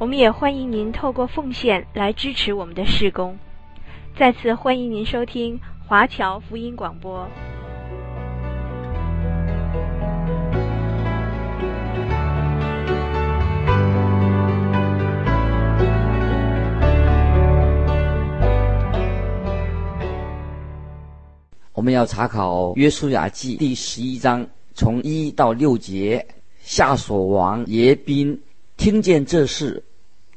我们也欢迎您透过奉献来支持我们的事工。再次欢迎您收听华侨福音广播。我们要查考《约书亚记》第十一章，从一到六节。夏所王耶宾听见这事，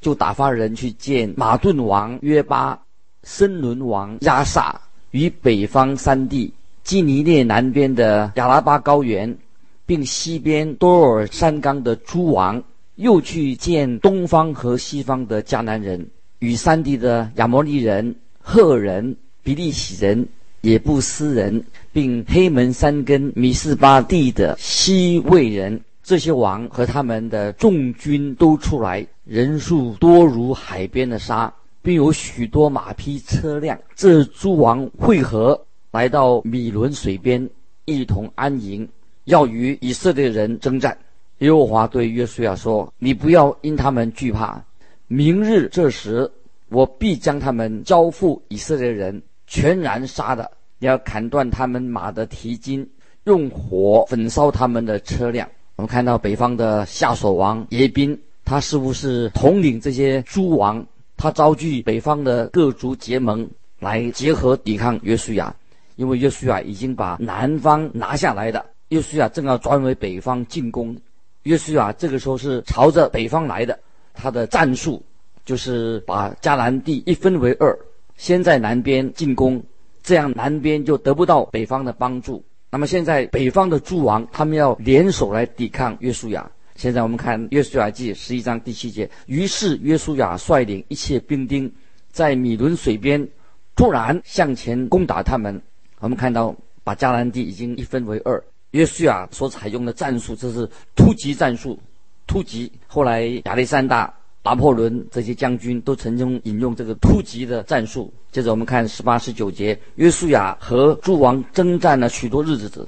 就打发人去见马顿王约巴。森伦王亚萨与北方三地、基尼列南边的亚拉巴高原，并西边多尔山冈的诸王，又去见东方和西方的迦南人，与山地的亚摩利人、赫人、比利洗人、也布斯人，并黑门山根米斯巴地的西魏人。这些王和他们的众军都出来，人数多如海边的沙。并有许多马匹车辆，这诸王会合，来到米伦水边，一同安营，要与以色列人争战。耶和华对约书亚说：“你不要因他们惧怕，明日这时，我必将他们交付以色列人，全然杀的。你要砍断他们马的蹄筋，用火焚烧他们的车辆。”我们看到北方的夏琐王耶宾，他似乎是统领这些诸王。他召集北方的各族结盟来结合抵抗约书亚，因为约书亚已经把南方拿下来的，约书亚正要转为北方进攻。约书亚这个时候是朝着北方来的，他的战术就是把迦南地一分为二，先在南边进攻，这样南边就得不到北方的帮助。那么现在北方的诸王他们要联手来抵抗约书亚。现在我们看《约书亚记》十一章第七节。于是约书亚率领一切兵丁，在米伦水边突然向前攻打他们。我们看到把迦南地已经一分为二。约书亚所采用的战术，这是突击战术。突击。后来亚历山大、拿破仑这些将军都曾经引用这个突击的战术。接着我们看十八、十九节。约书亚和诸王征战了许多日子，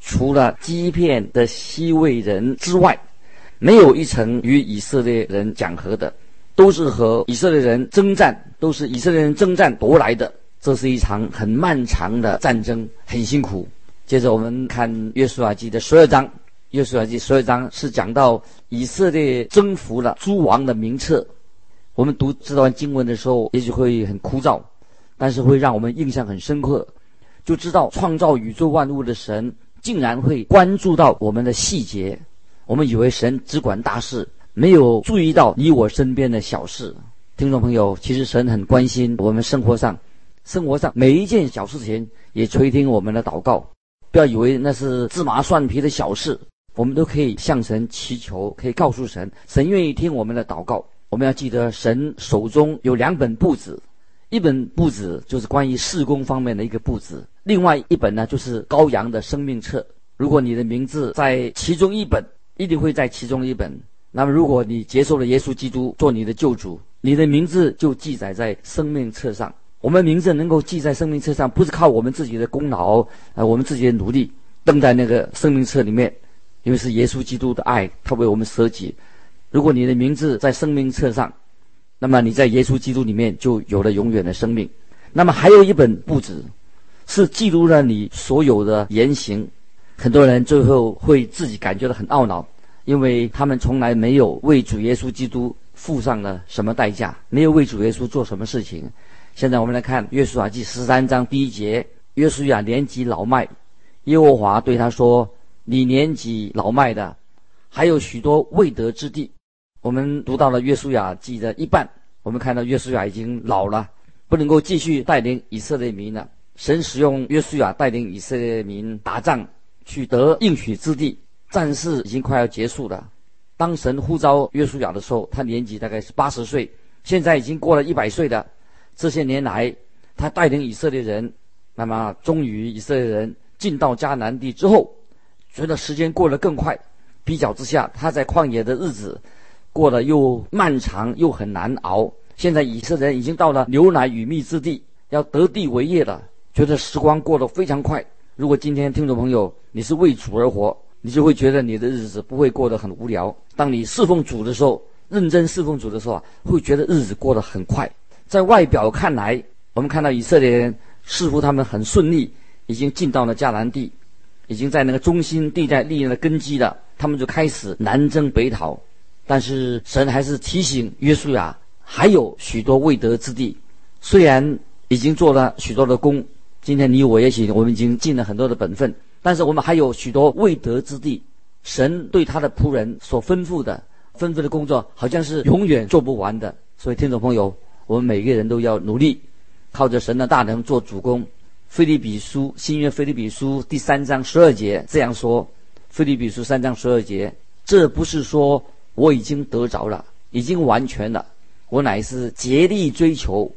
除了欺骗的西魏人之外。没有一城与以色列人讲和的，都是和以色列人征战，都是以色列人征战夺来的。这是一场很漫长的战争，很辛苦。接着我们看约书亚记的十二章，约书亚记十二章是讲到以色列征服了诸王的名册。我们读这段经文的时候，也许会很枯燥，但是会让我们印象很深刻，就知道创造宇宙万物的神竟然会关注到我们的细节。我们以为神只管大事，没有注意到你我身边的小事。听众朋友，其实神很关心我们生活上，生活上每一件小事情也垂听我们的祷告。不要以为那是芝麻蒜皮的小事，我们都可以向神祈求，可以告诉神，神愿意听我们的祷告。我们要记得，神手中有两本簿子，一本簿子就是关于事工方面的一个簿子，另外一本呢就是羔羊的生命册。如果你的名字在其中一本，一定会在其中一本。那么，如果你接受了耶稣基督做你的救主，你的名字就记载在生命册上。我们名字能够记在生命册上，不是靠我们自己的功劳，呃，我们自己的努力登在那个生命册里面，因为是耶稣基督的爱，他为我们舍己。如果你的名字在生命册上，那么你在耶稣基督里面就有了永远的生命。那么还有一本簿子，是记录了你所有的言行。很多人最后会自己感觉到很懊恼，因为他们从来没有为主耶稣基督付上了什么代价，没有为主耶稣做什么事情。现在我们来看《约书亚记》十三章第一节：约书亚年纪老迈，耶和华对他说：“你年纪老迈的，还有许多未得之地。”我们读到了《约书亚记》的一半，我们看到约书亚已经老了，不能够继续带领以色列民了。神使用约书亚带领以色列民打仗。取得应许之地，战事已经快要结束了。当神呼召约书亚的时候，他年纪大概是八十岁，现在已经过了一百岁了。这些年来，他带领以色列人，那么终于以色列人进到迦南地之后，觉得时间过得更快。比较之下，他在旷野的日子过得又漫长又很难熬。现在以色列人已经到了牛奶与蜜之地，要得地为业了，觉得时光过得非常快。如果今天听众朋友你是为主而活，你就会觉得你的日子不会过得很无聊。当你侍奉主的时候，认真侍奉主的时候啊，会觉得日子过得很快。在外表看来，我们看到以色列人似乎他们很顺利，已经进到了迦南地，已经在那个中心地带立了根基了。他们就开始南征北讨，但是神还是提醒约书亚，还有许多未得之地。虽然已经做了许多的工，今天你我也许我们已经尽了很多的本分，但是我们还有许多未得之地。神对他的仆人所吩咐的、吩咐的工作，好像是永远做不完的。所以，听众朋友。我们每个人都要努力，靠着神的大能做主工。腓立比书新约腓立比书第三章十二节这样说：腓立比书三章十二节，这不是说我已经得着了，已经完全了，我乃是竭力追求，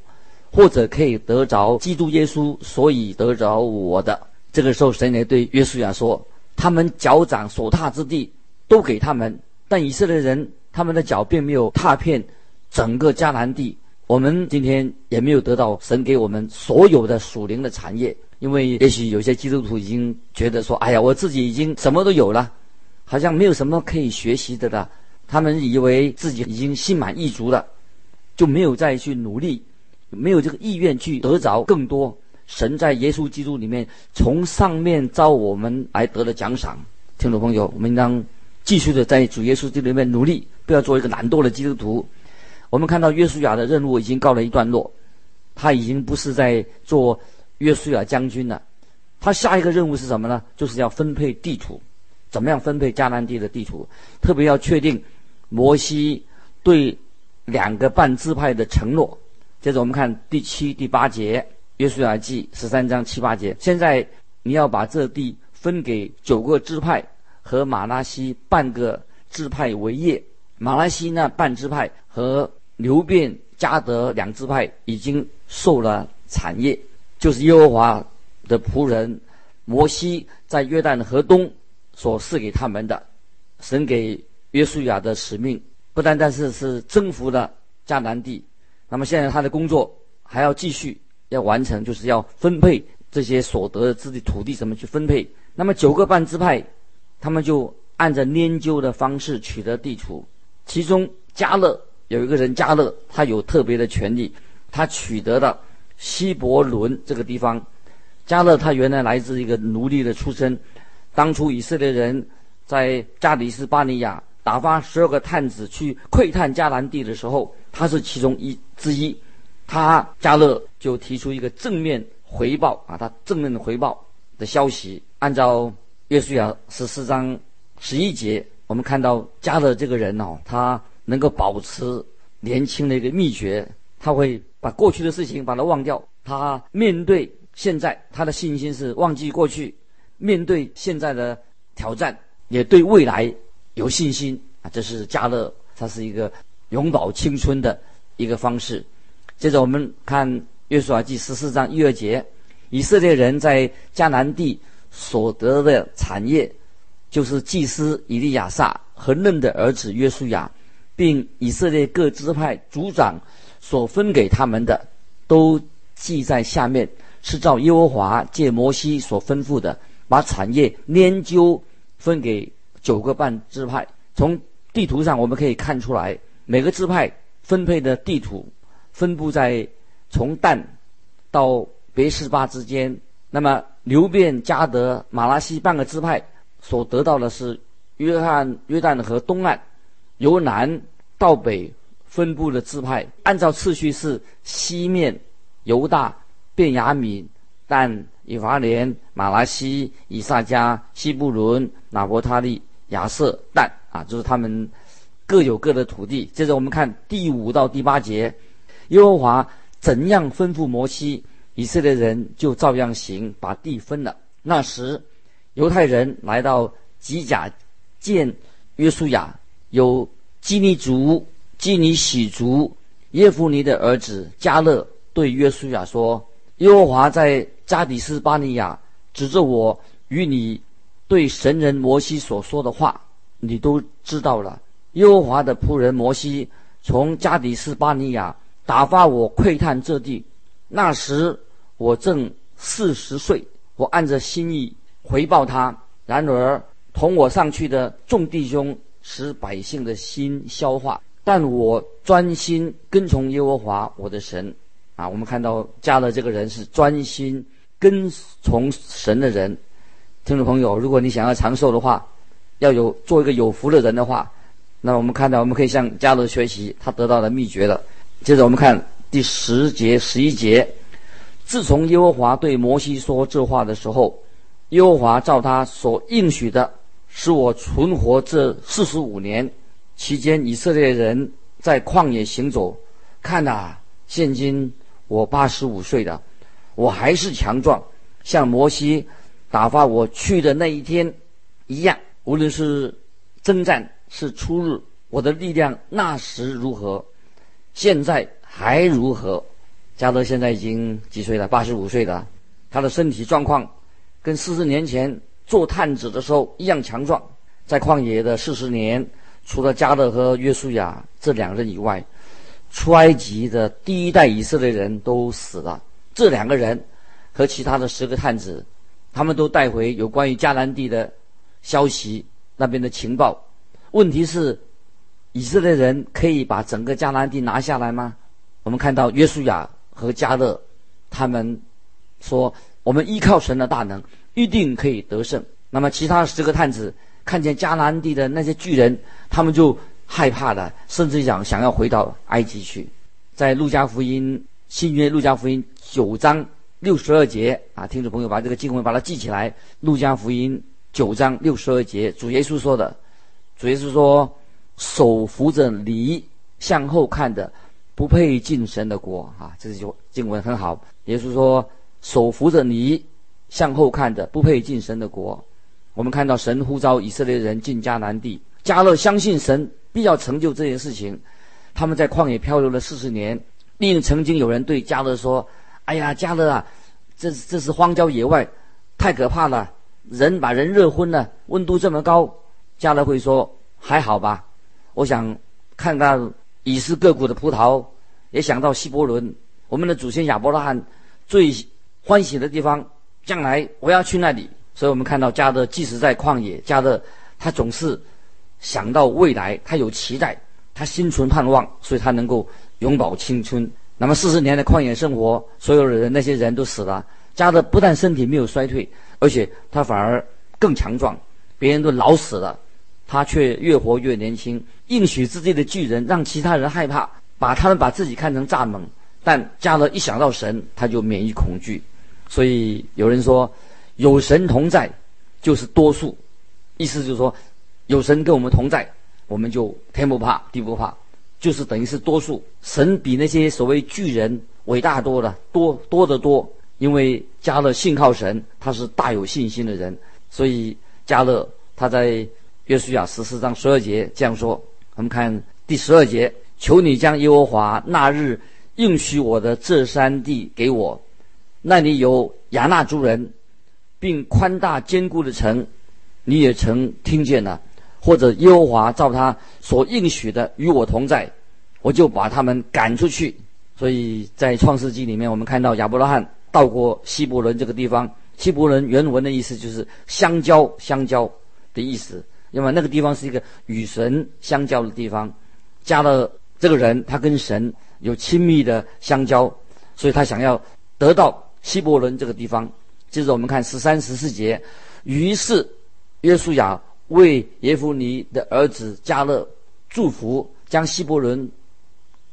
或者可以得着基督耶稣，所以得着我的。这个时候，神也对约书亚说：他们脚掌所踏之地都给他们，但以色列人他们的脚并没有踏遍整个迦南地。我们今天也没有得到神给我们所有的属灵的产业，因为也许有些基督徒已经觉得说：“哎呀，我自己已经什么都有了，好像没有什么可以学习的了。”他们以为自己已经心满意足了，就没有再去努力，没有这个意愿去得着更多。神在耶稣基督里面从上面召我们来得了奖赏。听众朋友，我们应当继续的在主耶稣基督里面努力，不要做一个懒惰的基督徒。我们看到约书亚的任务已经告了一段落，他已经不是在做约书亚将军了。他下一个任务是什么呢？就是要分配地图，怎么样分配迦南地的地图？特别要确定摩西对两个半支派的承诺。接着我们看第七、第八节，约书亚记十三章七八节。现在你要把这地分给九个支派和玛拉西半个支派为业。玛拉西那半支派和流便、迦得两支派已经受了产业，就是耶和华的仆人摩西在约旦河东所赐给他们的。神给约书亚的使命不单单是是征服了迦南地，那么现在他的工作还要继续要完成，就是要分配这些所得的之地土地，怎么去分配？那么九个半支派，他们就按照拈阄的方式取得地土，其中迦勒。有一个人加勒，他有特别的权利，他取得了希伯伦这个地方。加勒他原来来自一个奴隶的出身，当初以色列人在加里斯巴尼亚打发十二个探子去窥探迦南地的时候，他是其中一之一。他加勒就提出一个正面回报啊，他正面的回报的消息，按照约书亚十四章十一节，我们看到加勒这个人哦，他。能够保持年轻的一个秘诀，他会把过去的事情把它忘掉。他面对现在，他的信心是忘记过去，面对现在的挑战，也对未来有信心啊！这是加勒，他是一个永葆青春的一个方式。接着我们看约书亚记十四章一二节，以色列人在迦南地所得的产业，就是祭司以利亚撒和嫩的儿子约书亚。并以色列各支派族长所分给他们的，都记在下面，是照耶和华借摩西所吩咐的，把产业拈阄分给九个半支派。从地图上我们可以看出来，每个支派分配的地土分布在从但到别是巴之间。那么流便、迦得、玛拉西半个支派所得到的是约翰约旦河东岸。由南到北分布的支派，按照次序是西面犹大、便雅悯、但、以法莲、马拉西、以萨迦、西布伦、拿伯他利、亚设、但啊，就是他们各有各的土地。接着我们看第五到第八节，耶和华怎样吩咐摩西，以色列人就照样行，把地分了。那时犹太人来到吉甲见约书亚。有基尼族、基尼喜族、耶夫尼的儿子迦勒对约书亚说：“耶和华在加底斯巴尼亚指着我与你对神人摩西所说的话，你都知道了。耶和华的仆人摩西从加底斯巴尼亚打发我窥探这地，那时我正四十岁，我按着心意回报他。然而同我上去的众弟兄使百姓的心消化。”但我专心跟从耶和华我的神，啊，我们看到加勒这个人是专心跟从神的人。听众朋友，如果你想要长寿的话，要有做一个有福的人的话，那我们看到我们可以向加勒学习他得到的秘诀了。接着我们看第十节、十一节，自从耶和华对摩西说这话的时候，耶和华照他所应许的，使我存活这四十五年。期间，以色列人在旷野行走，看呐，现今我八十五岁了，我还是强壮，像摩西打发我去的那一天一样。无论是征战是出入，我的力量那时如何，现在还如何？加德现在已经几岁了？八十五岁了，他的身体状况跟四十年前做探子的时候一样强壮，在旷野的四十年。除了迦勒和约书亚这两人以外，出埃及的第一代以色列人都死了。这两个人和其他的十个探子，他们都带回有关于迦南地的消息，那边的情报。问题是，以色列人可以把整个迦南地拿下来吗？我们看到约书亚和迦勒，他们说：“我们依靠神的大能，一定可以得胜。”那么其他十个探子。看见迦南地的那些巨人，他们就害怕了，甚至想想要回到埃及去。在路加福音新约路加福音九章六十二节啊，听众朋友把这个经文把它记起来。路加福音九章六十二节，主耶稣说的，主耶稣说：“手扶着犁向后看的，不配进神的国。”啊，这句经文很好。耶稣说：“手扶着犁向后看的，不配进神的国。”我们看到神呼召以色列人进迦南地，迦勒相信神必要成就这件事情。他们在旷野漂流了四十年，另曾经有人对迦勒说：“哎呀，迦勒啊，这这是荒郊野外，太可怕了，人把人热昏了，温度这么高。”迦勒会说：“还好吧，我想看到已是各国的葡萄，也想到希伯伦，我们的祖先亚伯拉罕最欢喜的地方，将来我要去那里。”所以我们看到加勒，即使在旷野，加勒他总是想到未来，他有期待，他心存盼望，所以他能够永葆青春。那么四十年的旷野生活，所有的人那些人都死了，加勒不但身体没有衰退，而且他反而更强壮。别人都老死了，他却越活越年轻。应许自己的巨人让其他人害怕，把他们把自己看成蚱蜢，但加勒一想到神，他就免于恐惧。所以有人说。有神同在，就是多数。意思就是说，有神跟我们同在，我们就天不怕地不怕，就是等于是多数。神比那些所谓巨人伟大多了，多多得多。因为加勒信靠神，他是大有信心的人，所以加勒他在约书亚十四章十二节这样说。我们看第十二节：求你将耶和华那日应许我的这山地给我，那里有亚衲诸人。并宽大坚固的城，你也曾听见了，或者耶和华照他所应许的与我同在，我就把他们赶出去。所以在创世纪里面，我们看到亚伯拉罕到过希伯伦这个地方。希伯伦原文的意思就是相交、相交的意思，因为那个地方是一个与神相交的地方。加勒这个人，他跟神有亲密的相交，所以他想要得到希伯伦这个地方。接着我们看十三、十四节，于是约书亚为耶孚尼的儿子加勒祝福，将希伯伦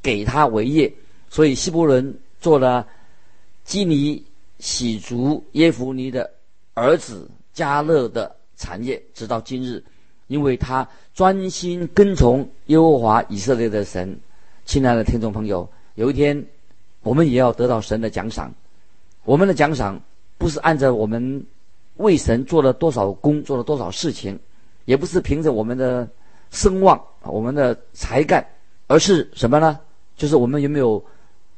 给他为业，所以希伯伦做了基尼洗族耶孚尼的儿子加勒的产业，直到今日，因为他专心跟从耶和华以色列的神。亲爱的听众朋友，有一天我们也要得到神的奖赏，我们的奖赏。不是按照我们为神做了多少功，做了多少事情，也不是凭着我们的声望、我们的才干，而是什么呢？就是我们有没有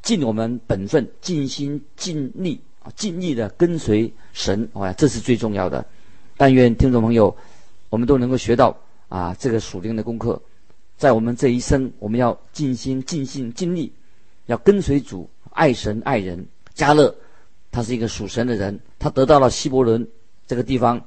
尽我们本分，尽心尽力啊，尽力的跟随神，啊，这是最重要的。但愿听众朋友，我们都能够学到啊，这个属灵的功课，在我们这一生，我们要尽心、尽心、尽力，要跟随主，爱神爱人。加勒，他是一个属神的人，他得到了希伯伦这个地方，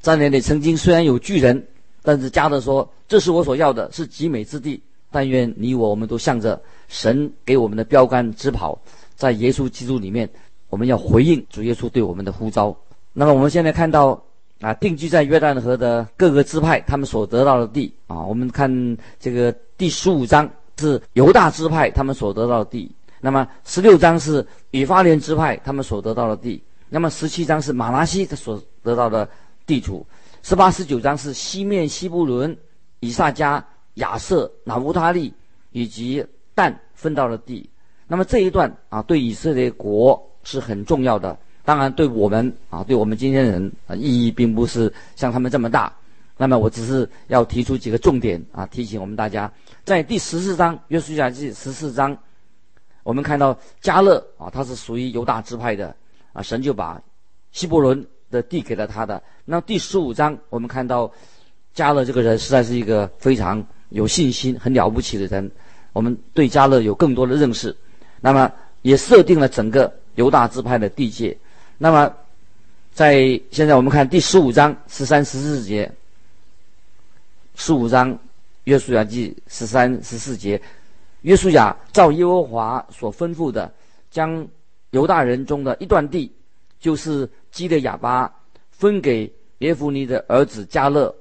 在那里曾经虽然有巨人，但是迦德说：“这是我所要的，是极美之地。”但愿你我，我们都向着神给我们的标杆直跑，在耶稣基督里面，我们要回应主耶稣对我们的呼召。那么我们现在看到啊，定居在约旦河的各个支派，他们所得到的地啊，我们看这个第十五章是犹大支派他们所得到的地，那么十六章是以法莲支派他们所得到的地，那么十七章是玛拿西他所得到的地图，十八、十九章是西面西布伦、以萨迦。亚设、拿乌他利以及但分到了地，那么这一段啊，对以色列国是很重要的。当然，对我们啊，对我们今天人啊，意义并不是像他们这么大。那么，我只是要提出几个重点啊，提醒我们大家，在第十四章《约书亚记》十四章，我们看到加勒啊，他是属于犹大支派的啊，神就把希伯伦的地给了他的。那第十五章，我们看到加勒这个人实在是一个非常。有信心、很了不起的人，我们对加勒有更多的认识。那么也设定了整个犹大支派的地界。那么在现在我们看第十五章十三、十四节。十五章约书亚记十三、十四节，约书亚照耶和华所吩咐的，将犹大人中的一段地，就是基的亚巴，分给耶夫尼的儿子加勒。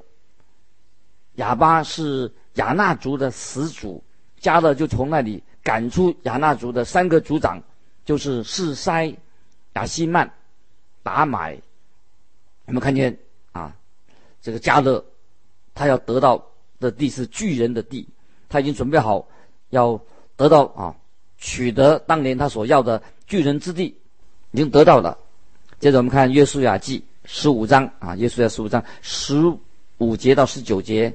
亚巴是。亚衲族的始祖，加勒就从那里赶出亚衲族的三个族长，就是示筛、亚希曼、达买。我们看见啊，这个加勒，他要得到的地是巨人的地，他已经准备好要得到啊，取得当年他所要的巨人之地，已经得到了。接着我们看约书亚记十五章啊，约书亚十五章十五节到十九节。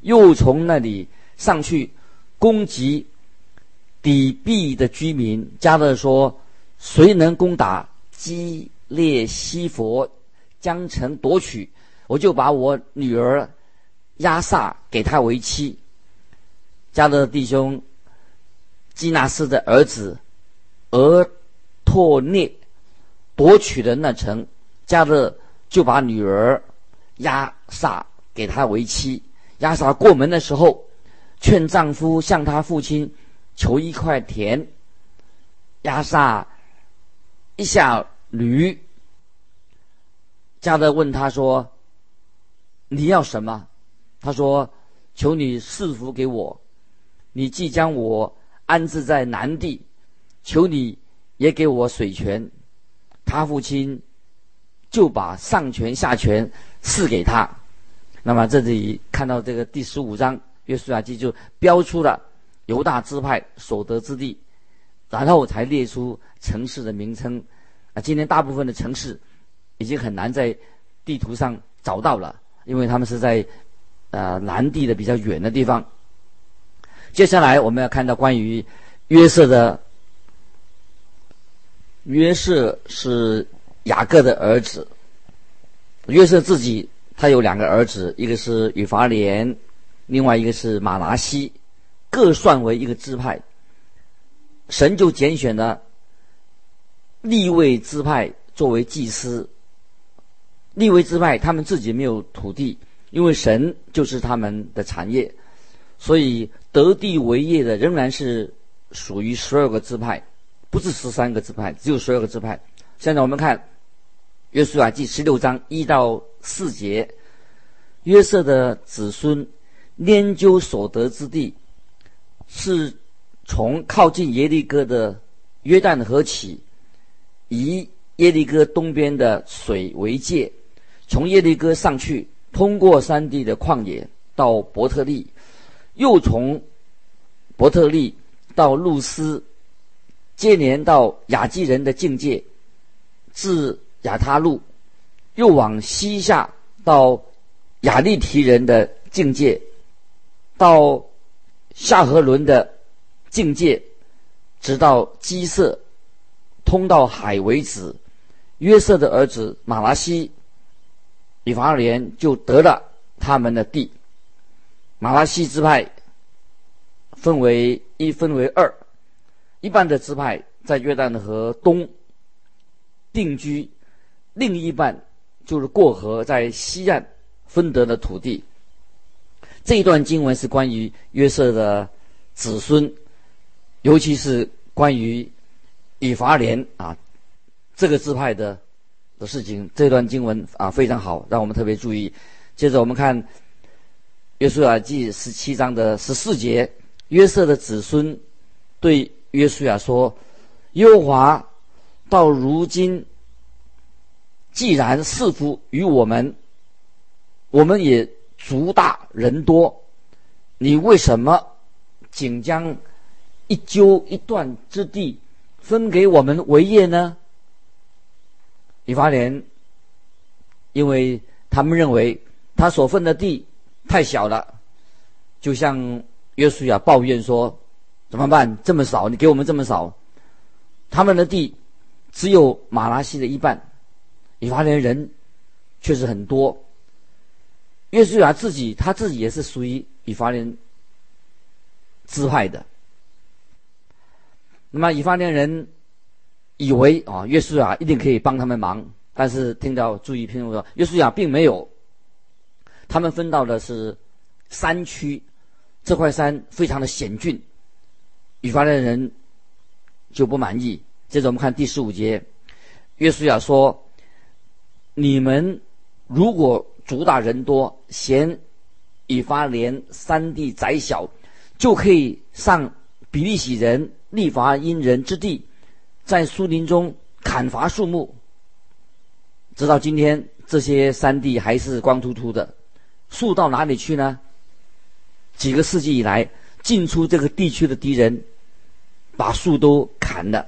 又从那里上去攻击底壁的居民。加勒说：“谁能攻打基列西弗，将城夺取，我就把我女儿亚撒给他为妻。”加勒弟兄基纳斯的儿子俄托涅夺取了那城，加勒就把女儿亚萨给他为妻。亚萨过门的时候，劝丈夫向他父亲求一块田。亚萨一下驴，加勒问他说：“你要什么？”他说：“求你赐福给我。你即将我安置在南地，求你也给我水泉。”他父亲就把上泉下泉赐给他。那么这里看到这个第十五章约书亚记就标出了犹大支派所得之地，然后才列出城市的名称。啊，今天大部分的城市已经很难在地图上找到了，因为他们是在呃南地的比较远的地方。接下来我们要看到关于约瑟的，约瑟是雅各的儿子，约瑟自己。他有两个儿子，一个是以法莲，另外一个是马拿西，各算为一个支派。神就拣选了利未支派作为祭司。利未支派他们自己没有土地，因为神就是他们的产业，所以得地为业的仍然是属于十二个支派，不是十三个支派，只有十二个支派。现在我们看。约书亚记十六章一到四节，约瑟的子孙研究所得之地，是从靠近耶利哥的约旦河起，以耶利哥东边的水为界，从耶利哥上去，通过山地的旷野到伯特利，又从伯特利到路斯，接连到亚基人的境界，至。亚他路，又往西下到亚利提人的境界，到夏河伦的境界，直到基色，通到海为止。约瑟的儿子马拉西、以法莲就得了他们的地。马拉西支派分为一，分为二，一半的支派在约旦河东定居，另一半就是过河在西岸分得的土地。这一段经文是关于约瑟的子孙，尤其是关于以法莲啊。这个支派的的事情，这段经文啊非常好，让我们特别注意。接着我们看《约书亚记》十七章的十四节，约瑟的子孙对约书亚说：“耶和华到如今既然赐福于我们，我们也族大人多，你为什么仅将一揪一段之地分给我们为业呢？”以法莲，因为他们认为他所分的地太小了，就像约书亚抱怨说：“怎么办？这么少，你给我们这么少。”他们的地只有马拉西的一半，以法莲人确实很多。约书亚自己，他自己也是属于以法莲支派的。那么以法莲人。以为啊，约书亚一定可以帮他们忙，但是听到注意听说，约书亚并没有。他们分到的是山区，这块山非常的险峻，以法莲人就不满意。接着我们看第十五节，约书亚说：“你们如果主打人多，嫌以法莲山地窄小，就可以上比利洗人利乏音人之地。”在树林中砍伐树木，直到今天，这些山地还是光秃秃的，树到哪里去呢？几个世纪以来，进出这个地区的敌人，把树都砍了。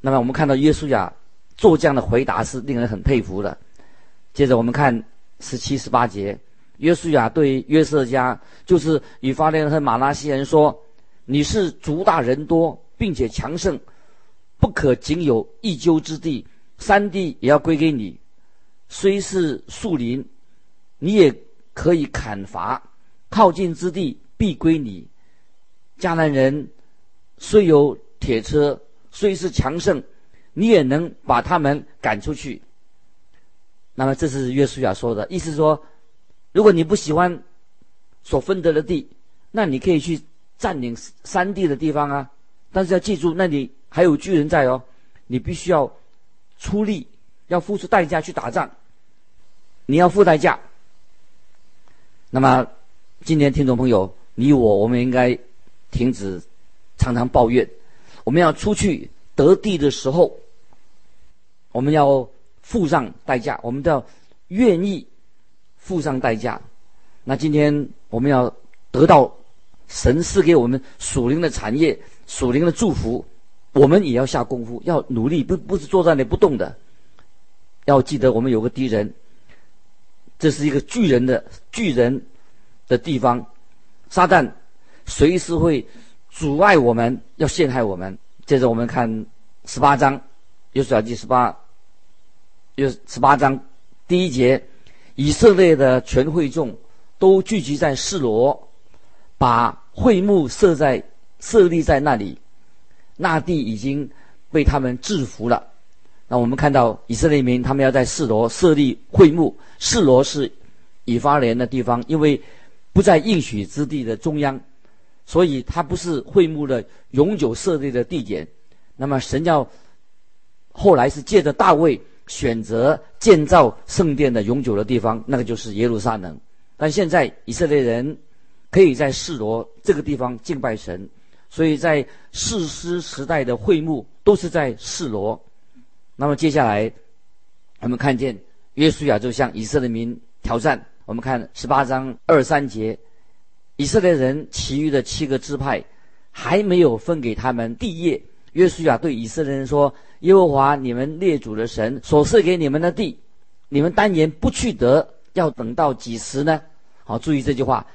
那么，我们看到约书亚做这样的回答是令人很佩服的。接着，我们看十七、十八节，约书亚对约瑟家，就是以法莲和马拉西人说：“你是族大人多，并且强盛。”不可仅有一阄之地，山地也要归给你。虽是树林，你也可以砍伐；靠近之地必归你。迦南人虽有铁车，虽是强盛，你也能把他们赶出去。那么这是约书亚说的意思说，如果你不喜欢所分得的地，那你可以去占领山地的地方啊。但是要记住，那里。还有巨人在哦，你必须要出力，要付出代价去打仗，你要付代价。那么，今天听众朋友，你我我们应该停止常常抱怨，我们要出去得地的时候，我们要付上代价，我们都要愿意付上代价。那今天我们要得到神赐给我们属灵的产业、属灵的祝福。我们也要下功夫，要努力，不不是坐在那里不动的。要记得，我们有个敌人，这是一个巨人的巨人的地方，撒旦随时会阻碍我们，要陷害我们。接着我们看十八章，约书亚记十八，约十八章第一节，以色列的全会众都聚集在示罗，把会幕设在设立在那里。那地已经被他们制服了。那我们看到以色列民，他们要在示罗设立会幕。示罗是以法莲的地方，因为不在应许之地的中央，所以它不是会幕的永久设立的地点。那么神要后来是借着大卫选择建造圣殿的永久的地方，那个就是耶路撒冷。但现在以色列人可以在示罗这个地方敬拜神。所以在士师时代的会幕都是在示罗。那么接下来，我们看见约书亚就向以色列民挑战。我们看十八章二三节，以色列人其余的七个支派还没有分给他们地业。约书亚对以色列人说：“耶和华你们列祖的神所赐给你们的地，你们单言不去得，要等到几时呢？”好，注意这句话，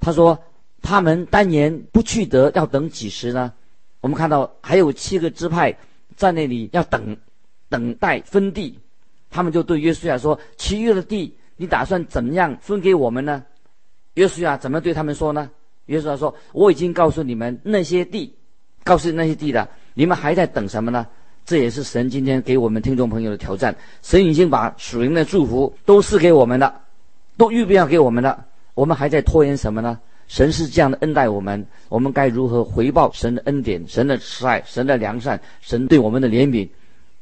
他说。他们单言不去得，要等几时呢？我们看到还有七个支派在那里要等，等待分地。他们就对约书亚说：“其余的地，你打算怎么样分给我们呢？”约书亚怎么对他们说呢？约书亚说：“我已经告诉你们那些地，告诉那些地的，你们还在等什么呢？”这也是神今天给我们听众朋友的挑战。神已经把属灵的祝福都赐给我们了，都预备要给我们了，我们还在拖延什么呢？神是这样的恩待我们，我们该如何回报神的恩典、神的慈爱、神的良善、神对我们的怜悯？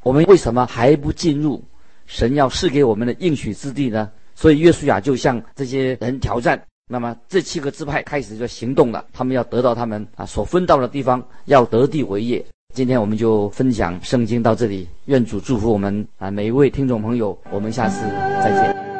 我们为什么还不进入神要赐给我们的应许之地呢？所以约书亚就向这些人挑战。那么这七个支派开始就行动了，他们要得到他们啊所分到的地方，要得地为业。今天我们就分享圣经到这里，愿主祝福我们啊每一位听众朋友，我们下次再见。